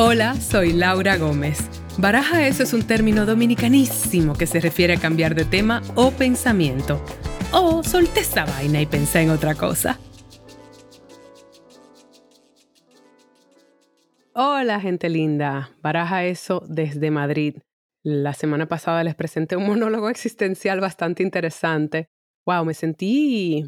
Hola, soy Laura Gómez. Baraja eso es un término dominicanísimo que se refiere a cambiar de tema o pensamiento. O solté esta vaina y pensé en otra cosa. Hola, gente linda. Baraja eso desde Madrid. La semana pasada les presenté un monólogo existencial bastante interesante. Wow, me sentí,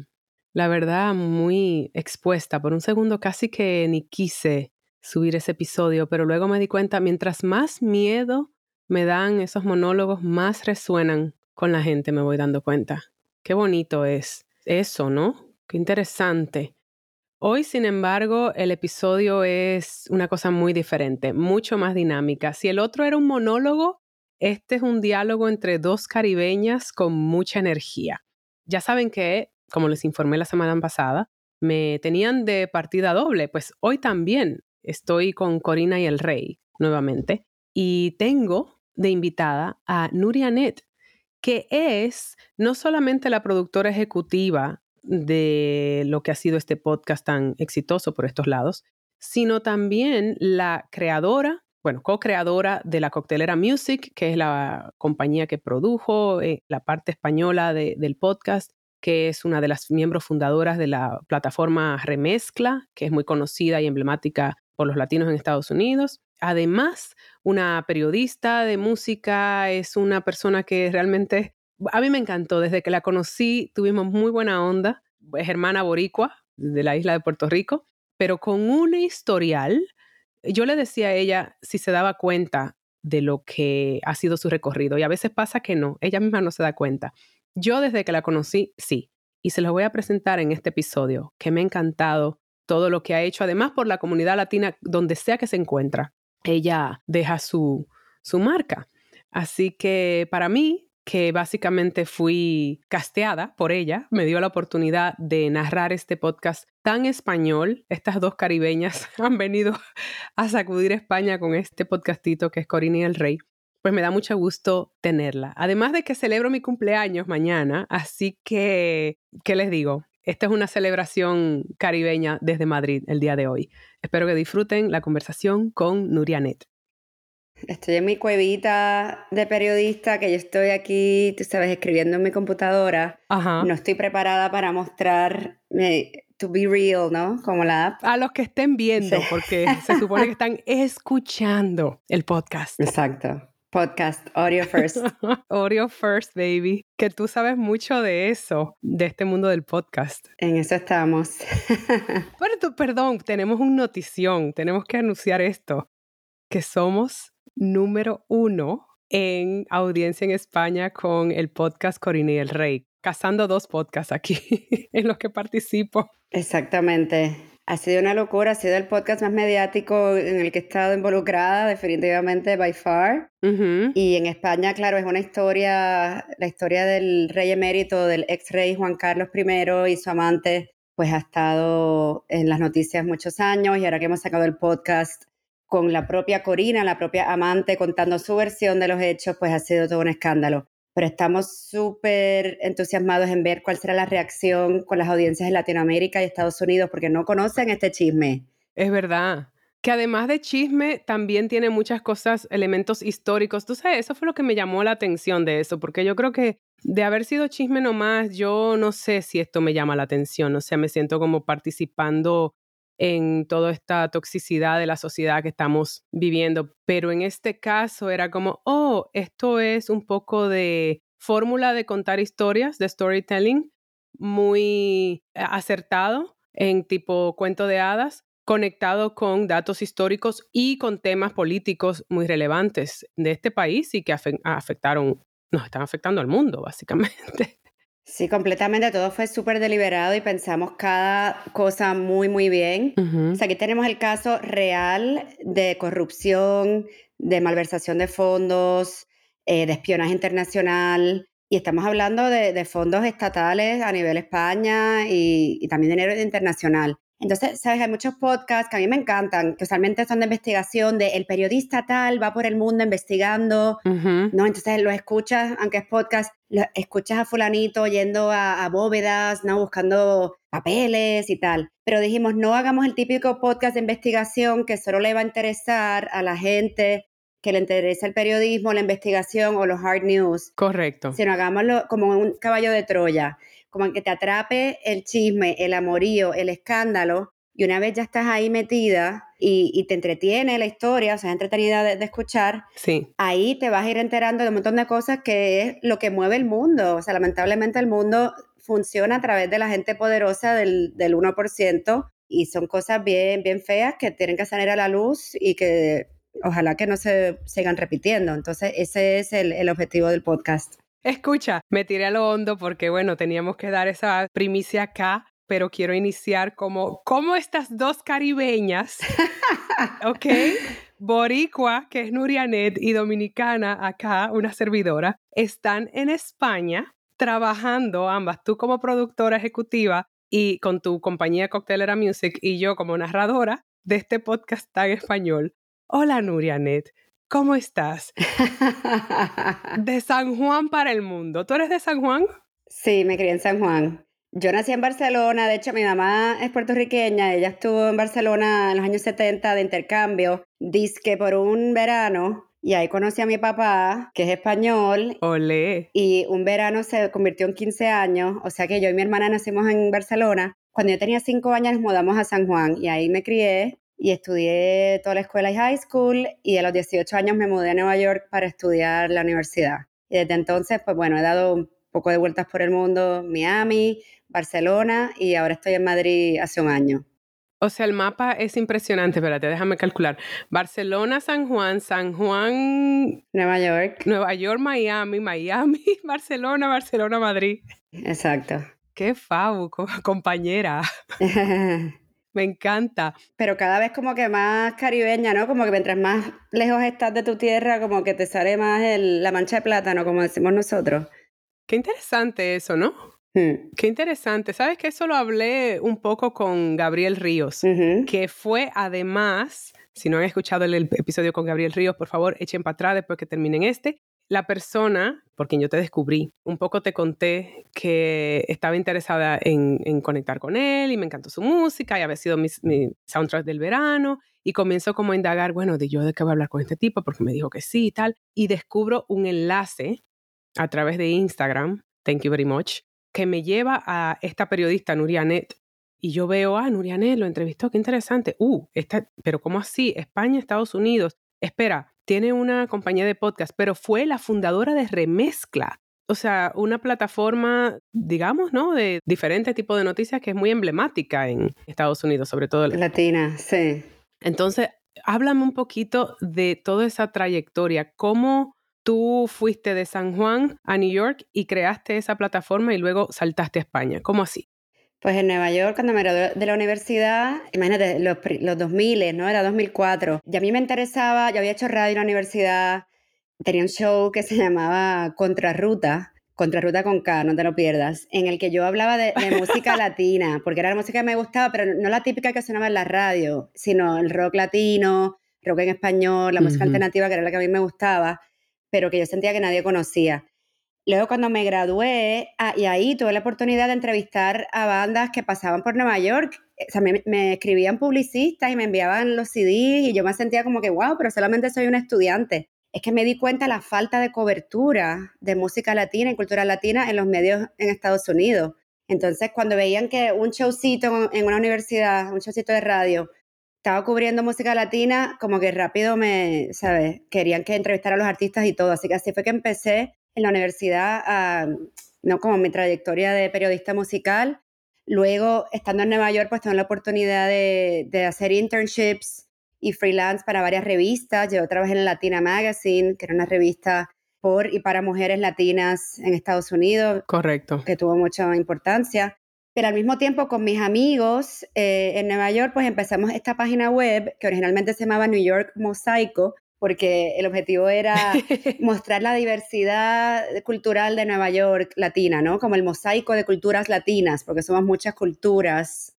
la verdad, muy expuesta. Por un segundo casi que ni quise subir ese episodio, pero luego me di cuenta, mientras más miedo me dan esos monólogos, más resuenan con la gente, me voy dando cuenta. Qué bonito es eso, ¿no? Qué interesante. Hoy, sin embargo, el episodio es una cosa muy diferente, mucho más dinámica. Si el otro era un monólogo, este es un diálogo entre dos caribeñas con mucha energía. Ya saben que, como les informé la semana pasada, me tenían de partida doble, pues hoy también Estoy con Corina y el Rey nuevamente y tengo de invitada a Nuria Net, que es no solamente la productora ejecutiva de lo que ha sido este podcast tan exitoso por estos lados, sino también la creadora, bueno, co-creadora de la Coctelera Music, que es la compañía que produjo eh, la parte española del podcast, que es una de las miembros fundadoras de la plataforma Remezcla, que es muy conocida y emblemática por los latinos en Estados Unidos. Además, una periodista de música, es una persona que realmente a mí me encantó. Desde que la conocí, tuvimos muy buena onda. Es hermana boricua de la isla de Puerto Rico, pero con un historial. Yo le decía a ella si se daba cuenta de lo que ha sido su recorrido y a veces pasa que no, ella misma no se da cuenta. Yo desde que la conocí, sí, y se los voy a presentar en este episodio, que me ha encantado todo lo que ha hecho, además por la comunidad latina, donde sea que se encuentra, ella deja su, su marca. Así que para mí, que básicamente fui casteada por ella, me dio la oportunidad de narrar este podcast tan español. Estas dos caribeñas han venido a sacudir España con este podcastito que es Corina y el Rey. Pues me da mucho gusto tenerla. Además de que celebro mi cumpleaños mañana, así que, ¿qué les digo? Esta es una celebración caribeña desde Madrid el día de hoy. Espero que disfruten la conversación con Nurianet. Estoy en mi cuevita de periodista, que yo estoy aquí, tú sabes, escribiendo en mi computadora. No estoy preparada para mostrar to be real, ¿no? Como la app. A los que estén viendo, porque se supone que están escuchando el podcast. Exacto. Podcast, Audio First. audio First, baby. Que tú sabes mucho de eso, de este mundo del podcast. En eso estamos. Pero tú, perdón, tenemos una notición, tenemos que anunciar esto, que somos número uno en audiencia en España con el podcast Corina y el Rey. Cazando dos podcasts aquí en los que participo. Exactamente. Ha sido una locura, ha sido el podcast más mediático en el que he estado involucrada, definitivamente, by far. Y en España, claro, es una historia, la historia del rey emérito, del ex rey Juan Carlos I y su amante, pues ha estado en las noticias muchos años. Y ahora que hemos sacado el podcast con la propia Corina, la propia amante, contando su versión de los hechos, pues ha sido todo un escándalo pero estamos súper entusiasmados en ver cuál será la reacción con las audiencias de Latinoamérica y Estados Unidos, porque no conocen este chisme. Es verdad. Que además de chisme, también tiene muchas cosas, elementos históricos. Tú sabes, eso fue lo que me llamó la atención de eso, porque yo creo que de haber sido chisme nomás, yo no sé si esto me llama la atención. O sea, me siento como participando en toda esta toxicidad de la sociedad que estamos viviendo. Pero en este caso era como, oh, esto es un poco de fórmula de contar historias, de storytelling, muy acertado en tipo cuento de hadas, conectado con datos históricos y con temas políticos muy relevantes de este país y que afectaron, nos están afectando al mundo, básicamente. Sí, completamente. Todo fue súper deliberado y pensamos cada cosa muy, muy bien. O sea, aquí tenemos el caso real de corrupción, de malversación de fondos, eh, de espionaje internacional. Y estamos hablando de, fondos estatales a nivel España y, y también dinero internacional. Entonces, sabes, hay muchos podcasts que a mí me encantan, que usualmente son de investigación, de el periodista tal va por el mundo investigando, ¿no? Entonces lo escuchas, aunque es podcast, lo escuchas a fulanito yendo a, a, bóvedas, ¿no? Buscando papeles y tal. Pero dijimos, no hagamos el típico podcast de investigación que solo le va a interesar a la gente que le interesa el periodismo, la investigación o los hard news. Correcto. Sino hagámoslo como un caballo de Troya como que te atrape el chisme, el amorío, el escándalo, y una vez ya estás ahí metida y, te entretiene la historia, o sea, es entretenida de, escuchar, sí. ahí te vas a ir enterando de un montón de cosas que es lo que mueve el mundo. O sea, lamentablemente el mundo funciona a través de la gente poderosa del, del 1% y son cosas bien, bien feas que tienen que salir a la luz y que ojalá que no se sigan repitiendo. Entonces, ese es el, el objetivo del podcast. Escucha, me tiré a lo hondo porque, bueno, teníamos que dar esa primicia acá, pero quiero iniciar como, ¿cómo estas dos caribeñas, ok? Boricua, que es Nurianet, y Dominicana, acá, una servidora, están en España trabajando ambas, tú como productora ejecutiva y con tu compañía Coctelera Music y yo como narradora de este podcast tan español. Hola Nurianet, ¿Cómo estás? de San Juan para el mundo. ¿Tú eres de San Juan? Sí, me crié en San Juan. Yo nací en Barcelona, de hecho mi mamá es puertorriqueña, ella estuvo en Barcelona en los años 70 de intercambio, disque por un verano, y ahí conocí a mi papá, que es español. Olé. Y un verano se convirtió en 15 años, o sea que yo y mi hermana nacimos en Barcelona. Cuando yo tenía 5 años nos mudamos a San Juan y ahí me crié y estudié toda la escuela y high school y a los 18 años me mudé a Nueva York para estudiar la universidad. Y desde entonces, pues bueno, he dado un poco de vueltas por el mundo, Miami, Barcelona y ahora estoy en Madrid hace un año. O sea, el mapa es impresionante, espérate, déjame calcular. Barcelona, San Juan, San Juan... Nueva York. Nueva York, Miami, Miami, Barcelona, Barcelona, Madrid. Exacto. Qué fabu, compañera. Me encanta. Pero cada vez como que más caribeña, ¿no? Como que mientras más lejos estás de tu tierra, como que te sale más la mancha de plátano, como decimos nosotros. Qué interesante eso, ¿no? Hmm. Qué interesante. ¿Sabes que eso lo hablé un poco con Gabriel Ríos? Que fue además, si no han escuchado el episodio con Gabriel Ríos, por favor, echen para atrás después que terminen este la persona por quien yo te descubrí, un poco te conté que estaba interesada en, conectar con él y me encantó su música y había sido mi, soundtrack del verano y comienzo como a indagar, bueno, de yo de qué voy a hablar con este tipo porque me dijo que sí y tal y descubro un enlace a través de Instagram, thank you very much, que me lleva a esta periodista Nurianet y yo veo, ah, Nurianet lo entrevistó, qué interesante. Uh, está, pero ¿cómo así? España, Estados Unidos. Espera, tiene una compañía de podcast, pero fue la fundadora de Remezcla. O sea, una plataforma, digamos, ¿no? De diferentes tipos de noticias que es muy emblemática en Estados Unidos, sobre todo. Latina, sí. Entonces, háblame un poquito de toda esa trayectoria. ¿Cómo tú fuiste de San Juan a New York y creaste esa plataforma y luego saltaste a España? ¿Cómo así? Pues en Nueva York, cuando me gradué de la universidad, imagínate, los, los 2000, ¿no? Era 2004. Y a mí me interesaba, yo había hecho radio en la universidad, tenía un show que se llamaba Contrarruta, Contrarruta con K, no te lo pierdas, en el que yo hablaba de, música latina, porque era la música que me gustaba, pero no la típica que sonaba en la radio, sino el rock latino, rock en español, la música alternativa, que era la que a mí me gustaba, pero que yo sentía que nadie conocía. Luego cuando me gradué, ah, y ahí tuve la oportunidad de entrevistar a bandas que pasaban por Nueva York. Eh, o sea, me, escribían publicistas y me enviaban los CDs y yo me sentía como que, wow, pero solamente soy un estudiante. Es que me di cuenta la falta de cobertura de música latina y cultura latina en los medios en Estados Unidos. Entonces, cuando veían que un showcito en una universidad, un showcito de radio, estaba cubriendo música latina, como que rápido me, ¿sabes? Querían que entrevistara a los artistas y todo. Así que así fue que empecé en la universidad, ah, no como mi trayectoria de periodista musical. Luego, estando en Nueva York, pues tuve la oportunidad de, de hacer internships y freelance para varias revistas. Yo trabajé en Latina Magazine, que era una revista por y para mujeres latinas en Estados Unidos. Correcto. Que tuvo mucha importancia. Pero al mismo tiempo con mis amigos eh, en Nueva York, pues empezamos esta página web que originalmente se llamaba New York Mosaico, porque el objetivo era mostrar la diversidad cultural de Nueva York latina, ¿no? Como el mosaico de culturas latinas, porque somos muchas culturas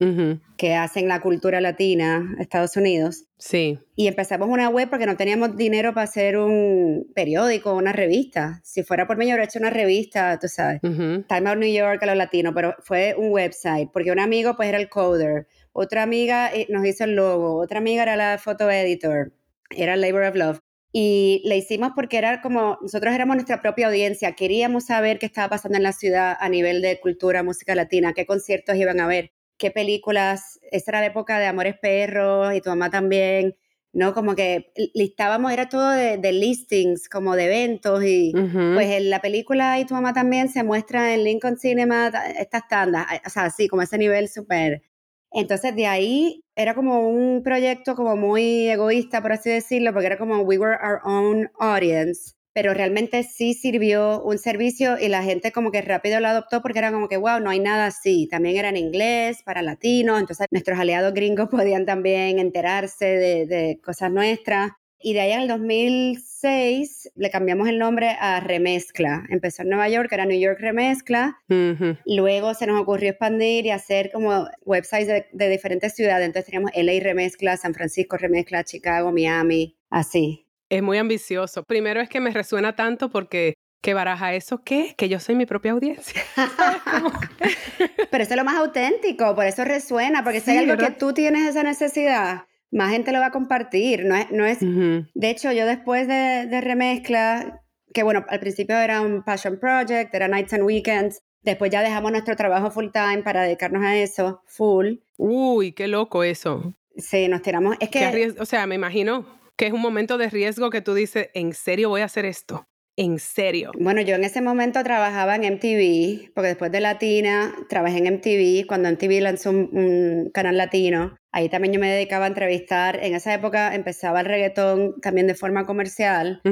que hacen la cultura latina, Estados Unidos. Sí. Y empezamos una web porque no teníamos dinero para hacer un periódico, una revista. Si fuera por mí, yo habría hecho una revista, tú sabes, Time Out New York a los latinos, pero fue un website, porque un amigo pues era el coder, otra amiga eh, nos hizo el logo, otra amiga era la photo editor, era Labor of Love. Y le hicimos porque era como, nosotros éramos nuestra propia audiencia, queríamos saber qué estaba pasando en la ciudad a nivel de cultura, música latina, qué conciertos iban a ver qué películas, esa era la época de Amores Perros y tu mamá también, ¿no? Como que listábamos, era todo de, listings, como de eventos y pues en la película y tu mamá también se muestra en Lincoln Cinema estas tandas, o sea, así como ese nivel súper... Entonces de ahí era como un proyecto como muy egoísta, por así decirlo, porque era como we were our own audience pero realmente sí sirvió un servicio y la gente como que rápido lo adoptó porque era como que, wow, no hay nada así. También era en inglés, para latinos, entonces nuestros aliados gringos podían también enterarse de, cosas nuestras. Y de ahí en el 2006 le cambiamos el nombre a Remezcla. Empezó en Nueva York, era New York Remezcla. Luego se nos ocurrió expandir y hacer como websites de, de diferentes ciudades. Entonces teníamos LA Remezcla, San Francisco Remezcla, Chicago, Miami, así. Es muy ambicioso. Primero es que me resuena tanto porque ¿qué baraja eso qué? Que yo soy mi propia audiencia. Pero eso es lo más auténtico, por eso resuena, porque si hay algo que tú tienes esa necesidad, más gente lo va a compartir. No es, no es... De hecho, yo después de, de remezcla, que bueno, al principio era un passion project, era nights and weekends, después ya dejamos nuestro trabajo full time para dedicarnos a eso, full. Uy, qué loco eso. Sí, nos tiramos. Es que. O sea, me imagino que es un momento de riesgo que tú dices, ¿en serio voy a hacer esto? En serio. Bueno, yo en ese momento trabajaba en MTV, porque después de Latina trabajé en MTV, cuando MTV lanzó un canal latino. Ahí también yo me dedicaba a entrevistar. En esa época empezaba el reggaetón también de forma comercial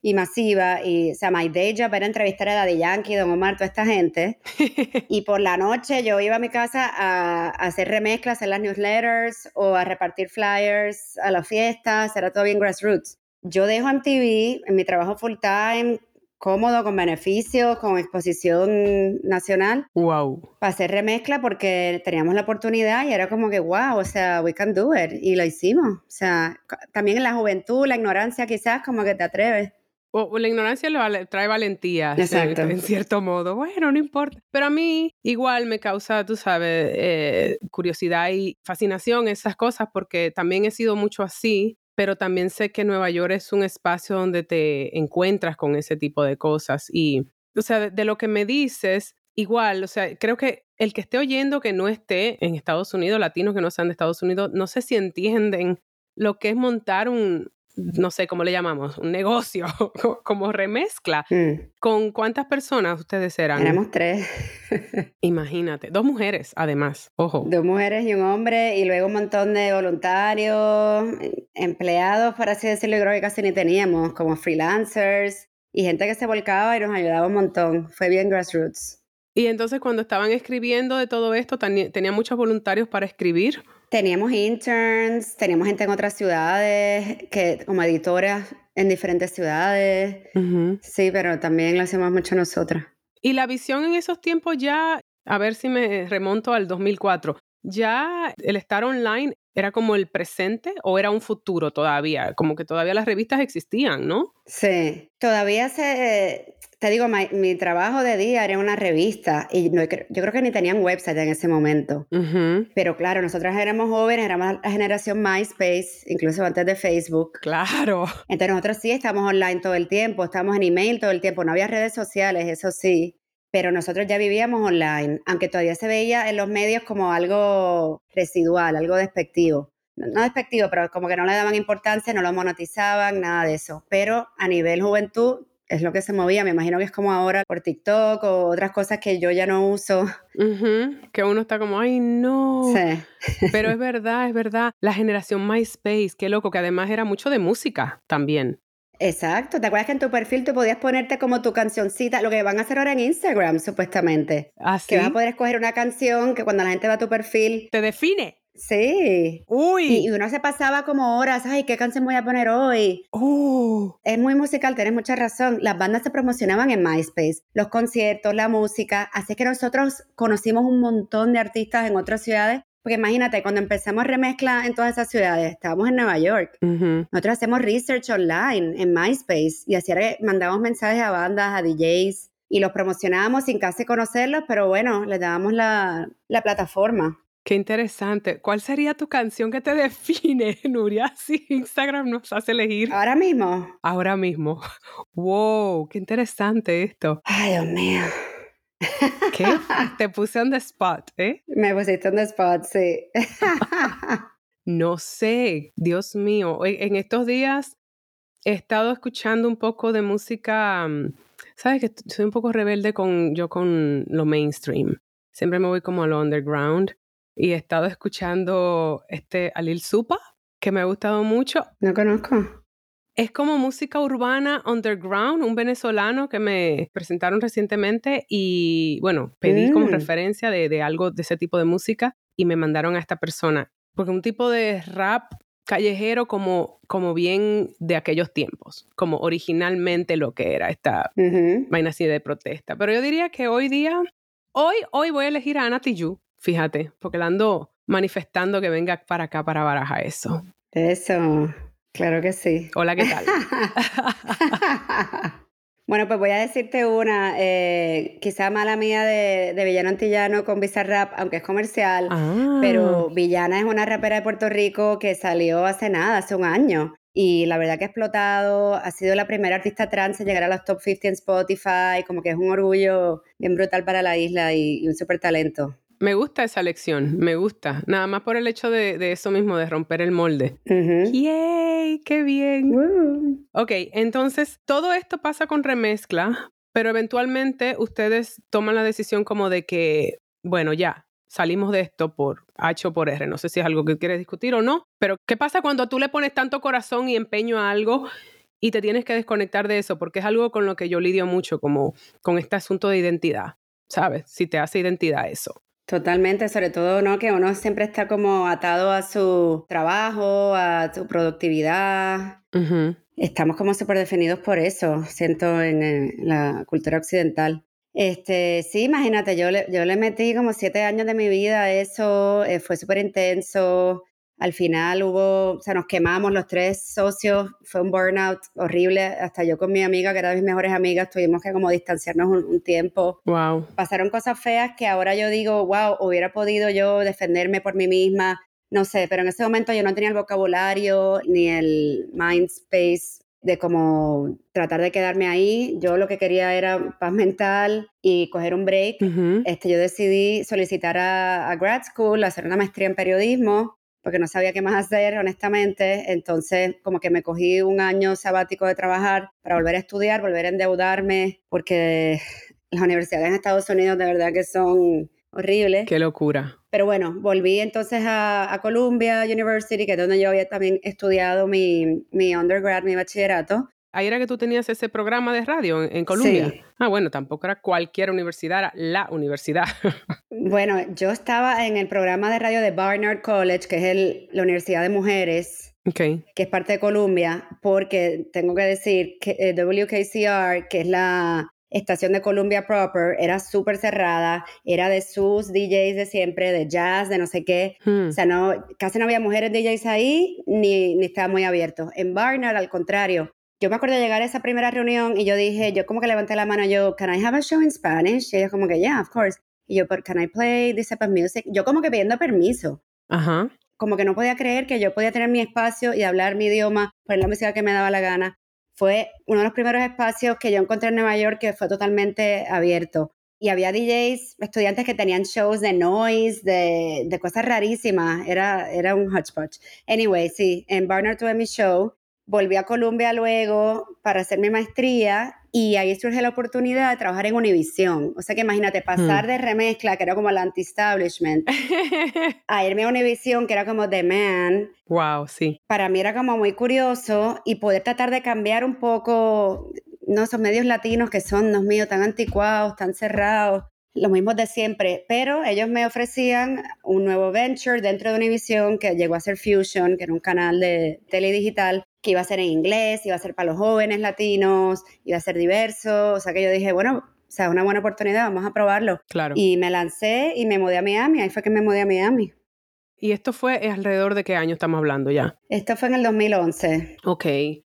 y masiva. Y, o sea, my day job era entrevistar a Daddy Yankee, Don Omar, toda esta gente. y por la noche yo iba a mi casa a, hacer remezclas en las newsletters o a repartir flyers a las fiestas. Era todo bien grassroots. Yo dejo MTV en mi trabajo full time cómodo, con beneficios, con exposición nacional. Wow. Para hacer remezcla porque teníamos la oportunidad y era como que, wow, o sea, we can do it. Y lo hicimos. O sea, también en la juventud, la ignorancia quizás, como que te atreves. O, la ignorancia trae valentía, Exacto. En, cierto modo. Bueno, no importa. Pero a mí igual me causa, tú sabes, eh, curiosidad y fascinación esas cosas porque también he sido mucho así pero también sé que Nueva York es un espacio donde te encuentras con ese tipo de cosas. Y, o sea, de, lo que me dices, igual, o sea, creo que el que esté oyendo que no esté en Estados Unidos, latinos que no sean de Estados Unidos, no sé si entienden lo que es montar un, no sé cómo le llamamos, un negocio como remezcla. Mm. ¿Con cuántas personas ustedes eran? Éramos tres. Imagínate, dos mujeres además, ojo. Dos mujeres y un hombre y luego un montón de voluntarios, empleados, por así decirlo, creo que casi ni teníamos, como freelancers y gente que se volcaba y nos ayudaba un montón. Fue bien grassroots. Y entonces cuando estaban escribiendo de todo esto, ¿tenían muchos voluntarios para escribir? Teníamos interns, teníamos gente en otras ciudades, que como editoras en diferentes ciudades. Sí, pero también lo hacemos mucho nosotras. Y la visión en esos tiempos ya, a ver si me remonto al 2004, ya el estar online era como el presente o era un futuro todavía, como que todavía las revistas existían, ¿no? Sí, todavía se, te digo, mi, trabajo de día era una revista y no, yo creo que ni tenían website en ese momento. Pero claro, nosotras éramos jóvenes, éramos la generación MySpace, incluso antes de Facebook. Claro. Entonces nosotros sí estamos online todo el tiempo, estamos en email todo el tiempo, no había redes sociales, eso sí. Pero nosotros ya vivíamos online, aunque todavía se veía en los medios como algo residual, algo despectivo no despectivo, pero como que no le daban importancia, no lo monetizaban, nada de eso. Pero a nivel juventud es lo que se movía. Me imagino que es como ahora por TikTok o otras cosas que yo ya no uso. Que uno está como, ay, no. Sí. Pero es verdad, es verdad. La generación MySpace, qué loco, que además era mucho de música también. Exacto, ¿te acuerdas que en tu perfil tú podías ponerte como tu cancioncita? Lo que van a hacer ahora en Instagram, supuestamente. Así. que vas a poder escoger una canción que cuando la gente va a tu perfil... Te define. Sí. Uy. Y, uno se pasaba como horas, ay, ¿qué canción voy a poner hoy? Oh. Es muy musical, tienes mucha razón. Las bandas se promocionaban en MySpace, los conciertos, la música, así que nosotros conocimos un montón de artistas en otras ciudades. Porque imagínate, cuando empezamos remezcla en todas esas ciudades, estábamos en Nueva York. Nosotros hacemos research online en MySpace y así mandamos mensajes a bandas, a DJs y los promocionábamos sin casi conocerlos, pero bueno, les dábamos la, la plataforma. Qué interesante. ¿Cuál sería tu canción que te define, Nuria? Si Instagram nos hace elegir. Ahora mismo. Ahora mismo. Wow, qué interesante esto. Ay, Dios mío. ¿Qué? Te puse on the spot, ¿eh? Me pusiste on the spot, sí. no sé, Dios mío. En estos días he estado escuchando un poco de música. Mm, Sabes que soy un poco rebelde con yo con lo mainstream. Siempre me voy como a lo underground y he estado escuchando este Alil Supa, que me ha gustado mucho. No conozco. Es como música urbana underground, un venezolano que me presentaron recientemente y bueno, pedí como mm. referencia de, de, algo de ese tipo de música y me mandaron a esta persona. Porque un tipo de rap callejero como, como bien de aquellos tiempos, como originalmente lo que era esta vaina así de protesta. Pero yo diría que hoy día, hoy, hoy voy a elegir a Ana Tijoux fíjate, porque la ando manifestando que venga para acá para Baraja eso. Eso, claro que sí. Hola, ¿qué tal? bueno, pues voy a decirte una, eh, quizá mala mía de, de, Villano Antillano con Bizarrap, aunque es comercial, pero ah. Villana es una rapera de Puerto Rico que salió hace nada, hace un año. Y la verdad que ha explotado, ha sido la primera artista trans en llegar a los top 50 en Spotify, como que es un orgullo bien brutal para la isla y, y un súper talento. Me gusta esa lección, me gusta. Nada más por el hecho de, eso mismo, de romper el molde. ¡Yay! ¡Qué bien! Ok, entonces todo esto pasa con remezcla, pero eventualmente ustedes toman la decisión como de que, bueno, ya, salimos de esto por H o por R. No sé si es algo que quieres discutir o no, pero ¿qué pasa cuando tú le pones tanto corazón y empeño a algo y te tienes que desconectar de eso? Porque es algo con lo que yo lidio mucho, como con este asunto de identidad, ¿sabes? Si te hace identidad eso. Totalmente, sobre todo, ¿no? Que uno siempre está como atado a su trabajo, a su productividad. Estamos como súper definidos por eso, siento, en, en, la cultura occidental. Este, sí, imagínate, yo le, yo le metí como siete años de mi vida a eso, eh, fue súper intenso. Al final hubo, o sea, nos quemamos los tres socios, fue un burnout horrible, hasta yo con mi amiga, que era de mis mejores amigas, tuvimos que como distanciarnos un, tiempo. Wow. Pasaron cosas feas que ahora yo digo, wow, hubiera podido yo defenderme por mí misma, no sé, pero en ese momento yo no tenía el vocabulario ni el mind space de como tratar de quedarme ahí. Yo lo que quería era paz mental y coger un break. este, yo decidí solicitar a, a grad school, hacer una maestría en periodismo porque no sabía qué más hacer, honestamente. Entonces, como que me cogí un año sabático de trabajar para volver a estudiar, volver a endeudarme, porque las universidades en Estados Unidos de verdad que son horribles. Qué locura. Pero bueno, volví entonces a, a Columbia University, que es donde yo había también estudiado mi, mi undergrad, mi bachillerato. Ahí era que tú tenías ese programa de radio en, Colombia. Sí. Ah, bueno, tampoco era cualquier universidad, era la universidad. bueno, yo estaba en el programa de radio de Barnard College, que es el, la Universidad de Mujeres, okay. que es parte de Columbia, porque tengo que decir que eh, WKCR, que es la estación de Columbia Proper, era súper cerrada, era de sus DJs de siempre, de jazz, de no sé qué. Hmm. O sea, no, casi no había mujeres DJs ahí, ni, ni estaba muy abierto. En Barnard, al contrario, yo me acuerdo de llegar a esa primera reunión y yo dije, yo como que levanté la mano, yo, can I have a show in Spanish? Y ellos como que, yeah, of course. Y yo, but can I play this type of music? Yo como que pidiendo permiso. Ajá. Como que no podía creer que yo podía tener mi espacio y hablar mi idioma, poner la música que me daba la gana. Fue uno de los primeros espacios que yo encontré en Nueva York que fue totalmente abierto. Y había DJs, estudiantes que tenían shows de noise, de, de cosas rarísimas. Era, era un hodgepodge. Anyway, sí, en Barnard tuve mi show volví a Colombia luego para hacer mi maestría y ahí surge la oportunidad de trabajar en Univision. O sea que imagínate, pasar hmm. de remezcla, que era como el anti-establishment, a irme a Univision, que era como The Man. Wow, sí. Para mí era como muy curioso y poder tratar de cambiar un poco, no, esos medios latinos que son, Dios mío, tan anticuados, tan cerrados. los mismos de siempre, pero ellos me ofrecían un nuevo venture dentro de Univision que llegó a ser Fusion, que era un canal de tele digital que iba a ser en inglés, iba a ser para los jóvenes latinos, iba a ser diverso, o sea que yo dije, bueno, o sea, es una buena oportunidad, vamos a probarlo. Claro. Y me lancé y me mudé a Miami, ahí fue que me mudé a Miami. ¿Y esto fue alrededor de qué año estamos hablando ya? Esto fue en el 2011. Ok.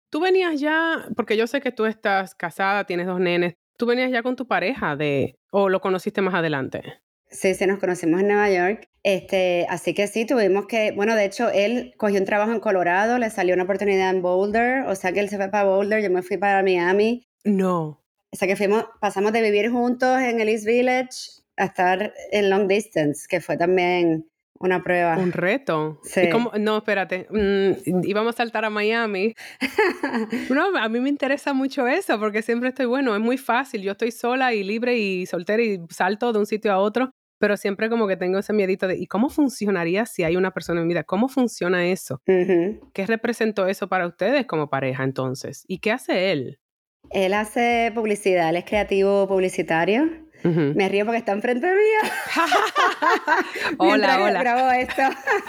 Tú venías ya, porque yo sé que tú estás casada, tienes dos nenes, tú venías ya con tu pareja de, o lo conociste más adelante. Sí, sí, nos conocimos en Nueva York. Este, así que sí, tuvimos que, bueno, de hecho, él cogió un trabajo en Colorado, le salió una oportunidad en Boulder, o sea que él se fue para Boulder, yo me fui para Miami. No. O sea que fuimos, pasamos de vivir juntos en el East Village a estar en long distance, que fue también una prueba. Un reto. Sí. No, espérate. Mm, íbamos a saltar a Miami. no, a mí me interesa mucho eso porque siempre estoy, bueno, es muy fácil. Yo estoy sola y libre y soltera y salto de un sitio a otro, pero siempre como que tengo ese miedito de, ¿y cómo funcionaría si hay una persona en mi vida? ¿Cómo funciona eso? ¿Qué representó eso para ustedes como pareja entonces? ¿Y qué hace él? Él hace publicidad, él es creativo publicitario. Me río porque está enfrente mía. hola, hola. grabo esto.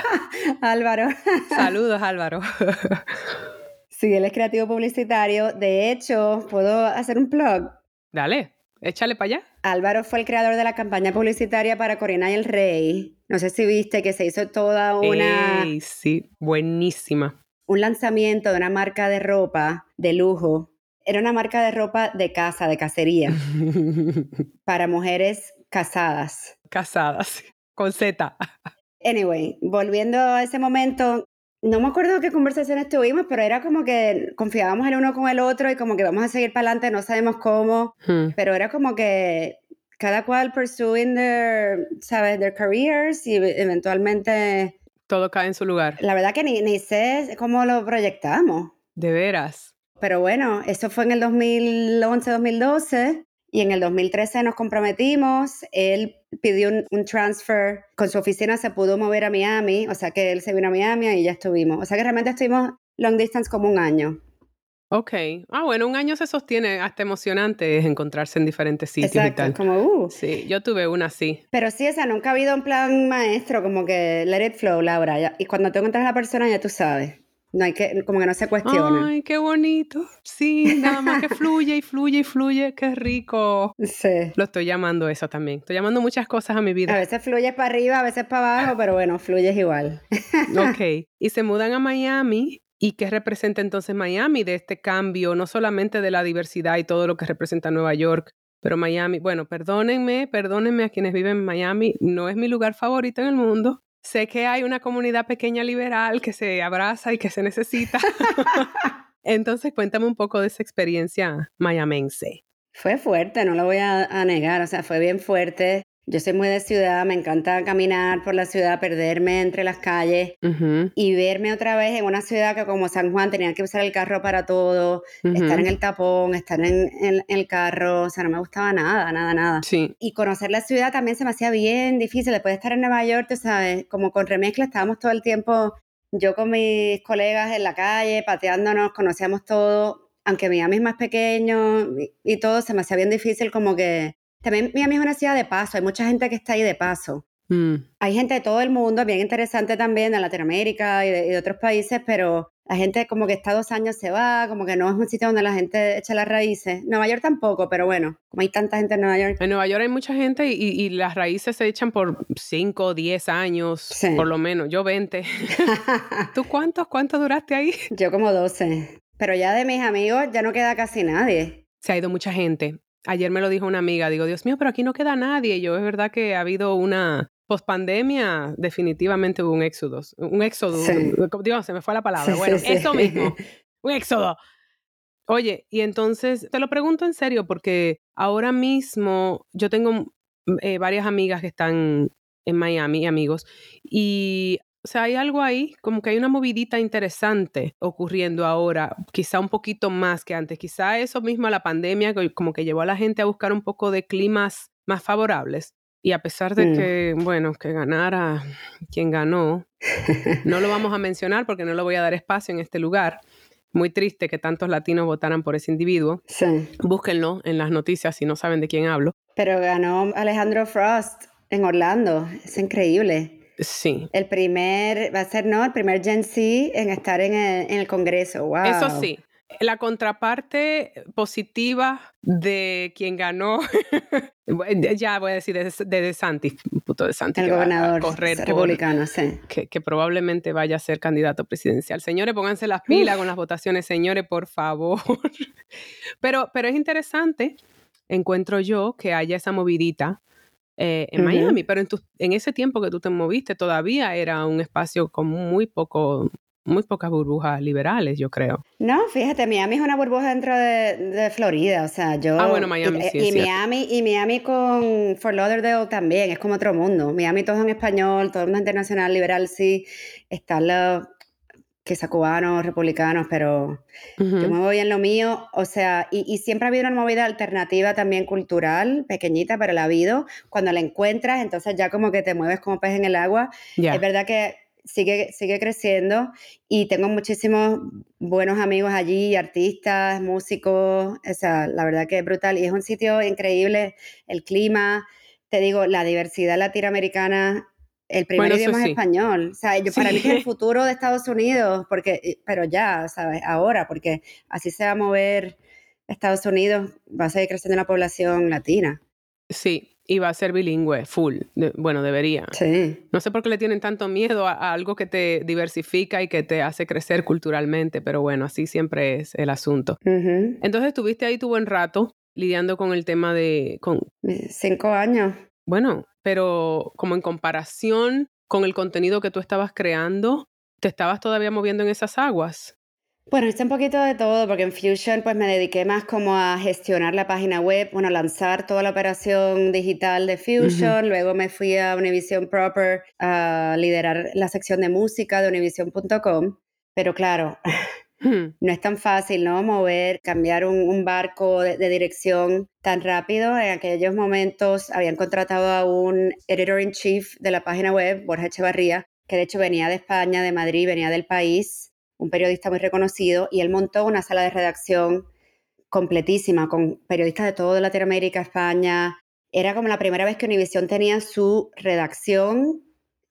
Álvaro. Saludos, Álvaro. sí, él es creativo publicitario. De hecho, ¿puedo hacer un plug? Dale, échale para allá. Álvaro fue el creador de la campaña publicitaria para Corina y el Rey. No sé si viste que se hizo toda una... sí, buenísima. Un lanzamiento de una marca de ropa de lujo era una marca de ropa de casa, de cacería, para mujeres casadas. Casadas, con Z. Anyway, volviendo a ese momento, no me acuerdo qué conversaciones tuvimos, pero era como que confiábamos el uno con el otro y como que vamos a seguir para adelante, no sabemos cómo, hmm. pero era como que cada cual pursuing their, ¿sabes? Their careers y eventualmente... Todo cae en su lugar. La verdad que ni, ni sé cómo lo proyectamos. De veras. Pero bueno, eso fue en el 2011-2012 y en el 2013 nos comprometimos. Él pidió un, transfer, con su oficina se pudo mover a Miami, o sea que él se vino a Miami y ya estuvimos. O sea que realmente estuvimos long distance como un año. Ok. Ah, bueno, un año se sostiene, hasta emocionante es encontrarse en diferentes sitios Exacto, y tal. como, uh. Sí, yo tuve una así. Pero sí, esa nunca ha habido un plan maestro, como que let it flow, Laura. y cuando te encuentras a la persona ya tú sabes. No hay que, como que no se cuestiona. Ay, qué bonito. Sí, nada más que fluye y fluye y fluye. Qué rico. Sí. Lo estoy llamando eso también. Estoy llamando muchas cosas a mi vida. A veces fluye para arriba, a veces para abajo, pero bueno, fluyes igual. ok. Y se mudan a Miami. ¿Y qué representa entonces Miami de este cambio? No solamente de la diversidad y todo lo que representa Nueva York, pero Miami, bueno, perdónenme, perdónenme a quienes viven en Miami, no es mi lugar favorito en el mundo. Sé que hay una comunidad pequeña liberal que se abraza y que se necesita. Entonces, cuéntame un poco de esa experiencia mayamense. Fue fuerte, no lo voy a, a, negar, o sea, fue bien fuerte. Yo soy muy de ciudad, me encanta caminar por la ciudad, perderme entre las calles y verme otra vez en una ciudad que como San Juan tenía que usar el carro para todo, estar en el tapón, estar en, el carro, o sea, no me gustaba nada, nada, nada. Sí. Y conocer la ciudad también se me hacía bien difícil, después de estar en Nueva York, tú sabes, como con remezcla estábamos todo el tiempo, yo con mis colegas en la calle, pateándonos, conocíamos todo, aunque Miami es más pequeño y todo, se me hacía bien difícil como que también Miami es una ciudad de paso, hay mucha gente que está ahí de paso. Mm. Hay gente de todo el mundo, bien interesante también, de Latinoamérica y de, otros países, pero la gente como que está dos años se va, como que no es un sitio donde la gente echa las raíces. Nueva York tampoco, pero bueno, como hay tanta gente en Nueva York. En Nueva York hay mucha gente y, las raíces se echan por 5, 10 años, por lo menos. Yo 20. ¿Tú cuántos? ¿Cuántos duraste ahí? Yo como 12. Pero ya de mis amigos ya no queda casi nadie. Se ha ido mucha gente. Ayer me lo dijo una amiga, digo, Dios mío, pero aquí no queda nadie. yo, es verdad que ha habido una pospandemia, definitivamente hubo un éxodo. Un éxodo, Dios, se me fue la palabra. bueno, eso mismo, un éxodo. Oye, y entonces te lo pregunto en serio porque ahora mismo yo tengo eh, varias amigas que están en Miami, amigos, y o sea, hay algo ahí, como que hay una movidita interesante ocurriendo ahora, quizá un poquito más que antes. Quizá eso mismo, la pandemia, como que llevó a la gente a buscar un poco de climas más favorables. Y a pesar de mm. que, bueno, que ganara quien ganó, no lo vamos a mencionar porque no le voy a dar espacio en este lugar. Muy triste que tantos latinos votaran por ese individuo. Sí. Búsquenlo en las noticias si no saben de quién hablo. Pero ganó Alejandro Frost en Orlando. Es increíble. Sí. El primer, va a ser, ¿no? El primer Gen Z en estar en el, Congreso. Wow. Eso sí. La contraparte positiva de quien ganó, ya voy a decir, de, de DeSantis, puto DeSantis. El gobernador republicano, sí. Que, que, probablemente vaya a ser candidato presidencial. Señores, pónganse las pilas con las votaciones, señores, por favor. pero, pero es interesante, encuentro yo, que haya esa movidita eh, en Miami, pero en, en ese tiempo que tú te moviste todavía era un espacio con muy poco muy pocas burbujas liberales, yo creo. No, fíjate, Miami es una burbuja dentro de, Florida, o sea, yo... Ah, bueno, Miami, y, sí. Y, Miami, y Miami con Fort Lauderdale también, es como otro mundo. Miami todo en español, todo mundo internacional, liberal, sí. Están los que sea cubanos, republicanos, pero yo me voy en lo mío, o sea, y, siempre ha habido una movida alternativa también cultural, pequeñita, pero la ha habido. Cuando la encuentras, entonces ya como que te mueves como pez en el agua. Es verdad que sigue, sigue creciendo y tengo muchísimos buenos amigos allí, artistas, músicos, o sea, la verdad que es brutal y es un sitio increíble, el clima, te digo, la diversidad latinoamericana, el primer idioma es español, o sea, yo, para mí es el futuro de Estados Unidos, porque, pero ya, ¿sabes? Ahora, porque así se va a mover Estados Unidos, va a seguir creciendo la población latina. Sí, y va a ser bilingüe, full. bueno, debería. Sí. No sé por qué le tienen tanto miedo a, algo que te diversifica y que te hace crecer culturalmente, pero bueno, así siempre es el asunto. Entonces, estuviste ahí tu buen rato lidiando con el tema de... Con... Cinco años. Bueno, pero como en comparación con el contenido que tú estabas creando, ¿te estabas todavía moviendo en esas aguas? Bueno, hice un poquito de todo porque en Fusion pues me dediqué más como a gestionar la página web, bueno, lanzar toda la operación digital de Fusion, luego me fui a Univision Proper a liderar la sección de música de univision.com, pero claro. No es tan fácil, ¿no? Mover, cambiar un, barco de, dirección tan rápido. En aquellos momentos habían contratado a un editor in chief de la página web, Borja Echevarría, que de hecho venía de España, de Madrid, venía del país un periodista muy reconocido, y él montó una sala de redacción completísima con periodistas de toda Latinoamérica, España. Era como la primera vez que Univision tenía su redacción,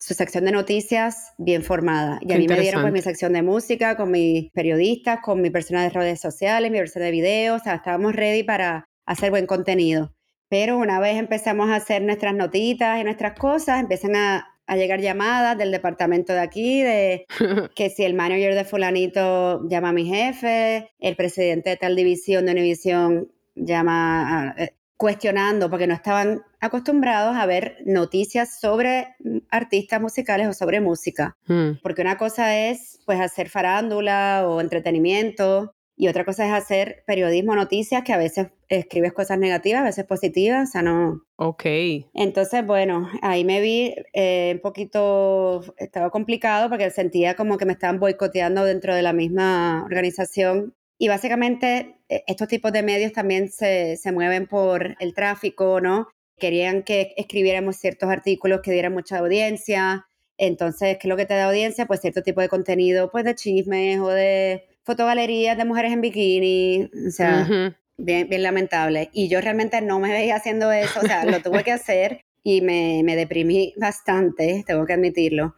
su sección de noticias bien formada. Y a mí me dieron pues mi sección de música con mis periodistas, con mi persona de redes sociales, mi versión de videos, o sea, estábamos ready para hacer buen contenido. Pero una vez empezamos a hacer nuestras notitas y nuestras cosas, empiezan a a llegar llamadas del departamento de aquí, de que si el manager de fulanito llama a mi jefe, el presidente de tal división de Univision llama eh, cuestionando, porque no estaban acostumbrados a ver noticias sobre artistas musicales o sobre música. Hmm. Porque una cosa es pues hacer farándula o entretenimiento y otra cosa es hacer periodismo, noticias, que a veces escribes cosas negativas, a veces positivas, o sea, no. Ok. Entonces, bueno, ahí me vi eh, un poquito, estaba complicado porque sentía como que me estaban boicoteando dentro de la misma organización. Y básicamente estos tipos de medios también se, se mueven por el tráfico, ¿no? Querían que escribiéramos ciertos artículos que dieran mucha audiencia. Entonces, ¿qué es lo que te da audiencia? Pues cierto tipo de contenido, pues de chismes o de fotogalerías de mujeres en bikini, o sea, bien, bien lamentable. Y yo realmente no me veía haciendo eso, o sea, lo tuve que hacer y me, me deprimí bastante, tengo que admitirlo.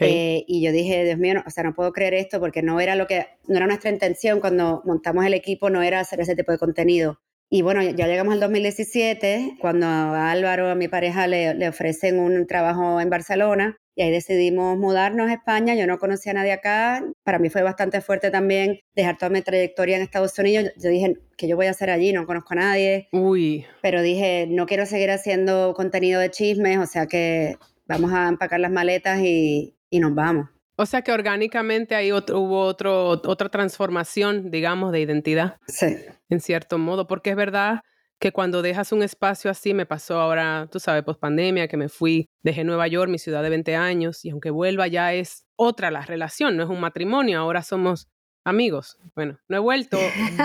Eh, y yo dije, Dios mío, o sea, no puedo creer esto porque no era lo que, no era nuestra intención cuando montamos el equipo, no era hacer ese tipo de contenido. Y bueno, ya llegamos al 2017, cuando a Álvaro, a mi pareja, le, le ofrecen un trabajo en Barcelona y ahí decidimos mudarnos a España. Yo no conocía a nadie acá. Para mí fue bastante fuerte también dejar toda mi trayectoria en Estados Unidos. Yo dije que yo voy a hacer allí, no conozco a nadie. Uy. Pero dije, no quiero seguir haciendo contenido de chismes, o sea que vamos a empacar las maletas y, y nos vamos. O sea que orgánicamente ahí hubo otro, otra transformación, digamos, de identidad. Sí. En cierto modo, porque es verdad que cuando dejas un espacio así, me pasó ahora, tú sabes, post pandemia, que me fui, dejé Nueva York, mi ciudad de 20 años, y aunque vuelva ya es otra la relación, no es un matrimonio, ahora somos amigos. Bueno, no he vuelto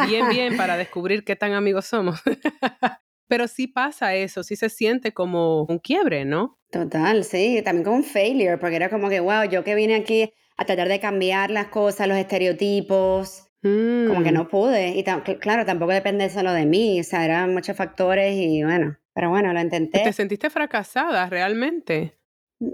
bien, bien para descubrir qué tan amigos somos. Pero sí pasa eso, sí se siente como un quiebre, ¿no? Total, sí, también como un failure, porque era como que, wow, yo que vine aquí a tratar de cambiar las cosas, los estereotipos, como que mm. no pude. Y claro, tampoco depende solo de mí, o sea, eran muchos factores y bueno. Pero bueno, lo intenté. ¿Te sentiste fracasada realmente?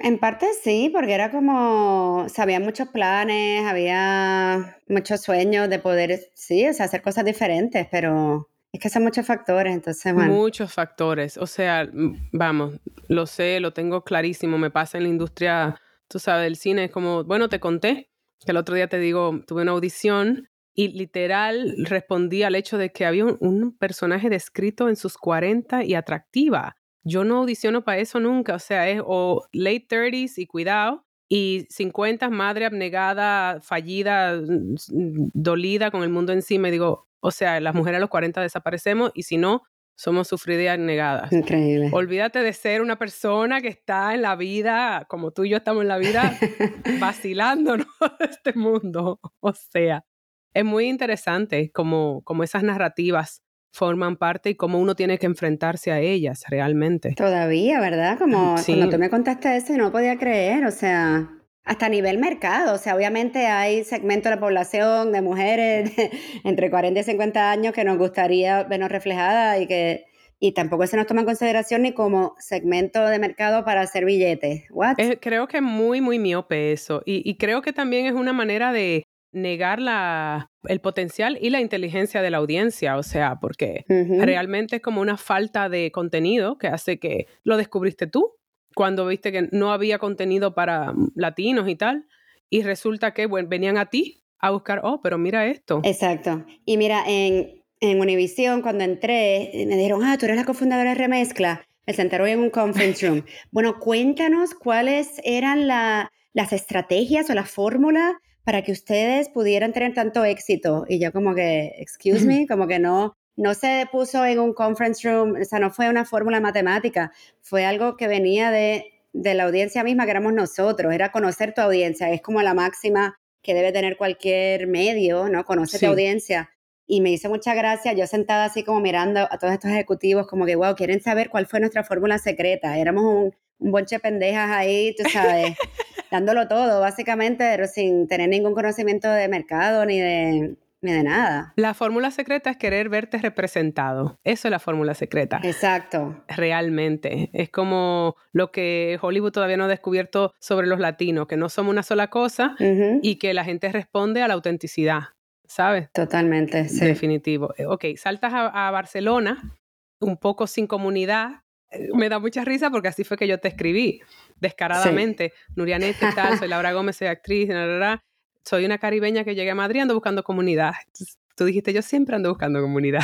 En parte sí, porque era como, o sea, había muchos planes, había muchos sueños de poder, sí, o sea, hacer cosas diferentes, pero es que son muchos factores, entonces, bueno. Muchos factores, o sea, vamos, lo sé, lo tengo clarísimo, me pasa en la industria, tú sabes, del cine, es como, bueno, te conté que el otro día te digo, tuve una audición y literal respondí al hecho de que había un, personaje descrito en sus 40 y atractiva yo no audiciono para eso nunca, o sea, es o late 30s y cuidado, y 50 madre abnegada, fallida, dolida con el mundo encima, y digo, o sea, las mujeres a los 40 desaparecemos y si no, somos sufridas y abnegadas. Increíble. Olvídate de ser una persona que está en la vida, como tú y yo estamos en la vida, vacilándonos de este mundo. O sea, es muy interesante como, como esas narrativas forman parte y cómo uno tiene que enfrentarse a ellas realmente. Todavía, ¿verdad? Como cuando tú me contaste eso y no podía creer, o sea, hasta a nivel mercado, o sea, obviamente hay segmentos de la población de mujeres entre 40 y 50 años que nos gustaría vernos reflejadas y que y tampoco se nos toma en consideración ni como segmento de mercado para hacer billetes. What? creo que es muy, muy miope eso. Y, y, creo que también es una manera de negar la, el potencial y la inteligencia de la audiencia, o sea, porque realmente es como una falta de contenido que hace que lo descubriste tú cuando viste que no había contenido para latinos y tal, y resulta que bueno, venían a ti a buscar, oh, pero mira esto. Exacto. Y mira, en, en Univision, cuando entré, me dijeron, ah, tú eres la cofundadora de Remezcla. Me senté hoy en un conference room. bueno, cuéntanos cuáles eran la, las estrategias o la fórmula para que ustedes pudieran tener tanto éxito. Y yo como que, excuse me, como que no, no se puso en un conference room, o sea, no fue una fórmula matemática, fue algo que venía de, de la audiencia misma, que éramos nosotros, era conocer tu audiencia, es como la máxima que debe tener cualquier medio, ¿no? Conoce tu audiencia. Y me hizo mucha gracia, yo sentada así como mirando a todos estos ejecutivos, como que, wow, quieren saber cuál fue nuestra fórmula secreta. Éramos un, un bonche de pendejas ahí, tú sabes, dándolo todo, básicamente, pero sin tener ningún conocimiento de mercado ni de, ni de nada. La fórmula secreta es querer verte representado. Eso es la fórmula secreta. Exacto. Realmente. Es como lo que Hollywood todavía no ha descubierto sobre los latinos, que no somos una sola cosa y que la gente responde a la autenticidad. ¿Sabes? Totalmente, sí. Definitivo. Eh, ok, saltas a Barcelona, un poco sin comunidad, me da mucha risa porque así fue que yo te escribí, descaradamente. Nurianet, ¿qué tal? Soy Laura Gómez, soy actriz, soy una caribeña que llegué a Madrid, ando buscando comunidad. tú dijiste, yo siempre ando buscando comunidad.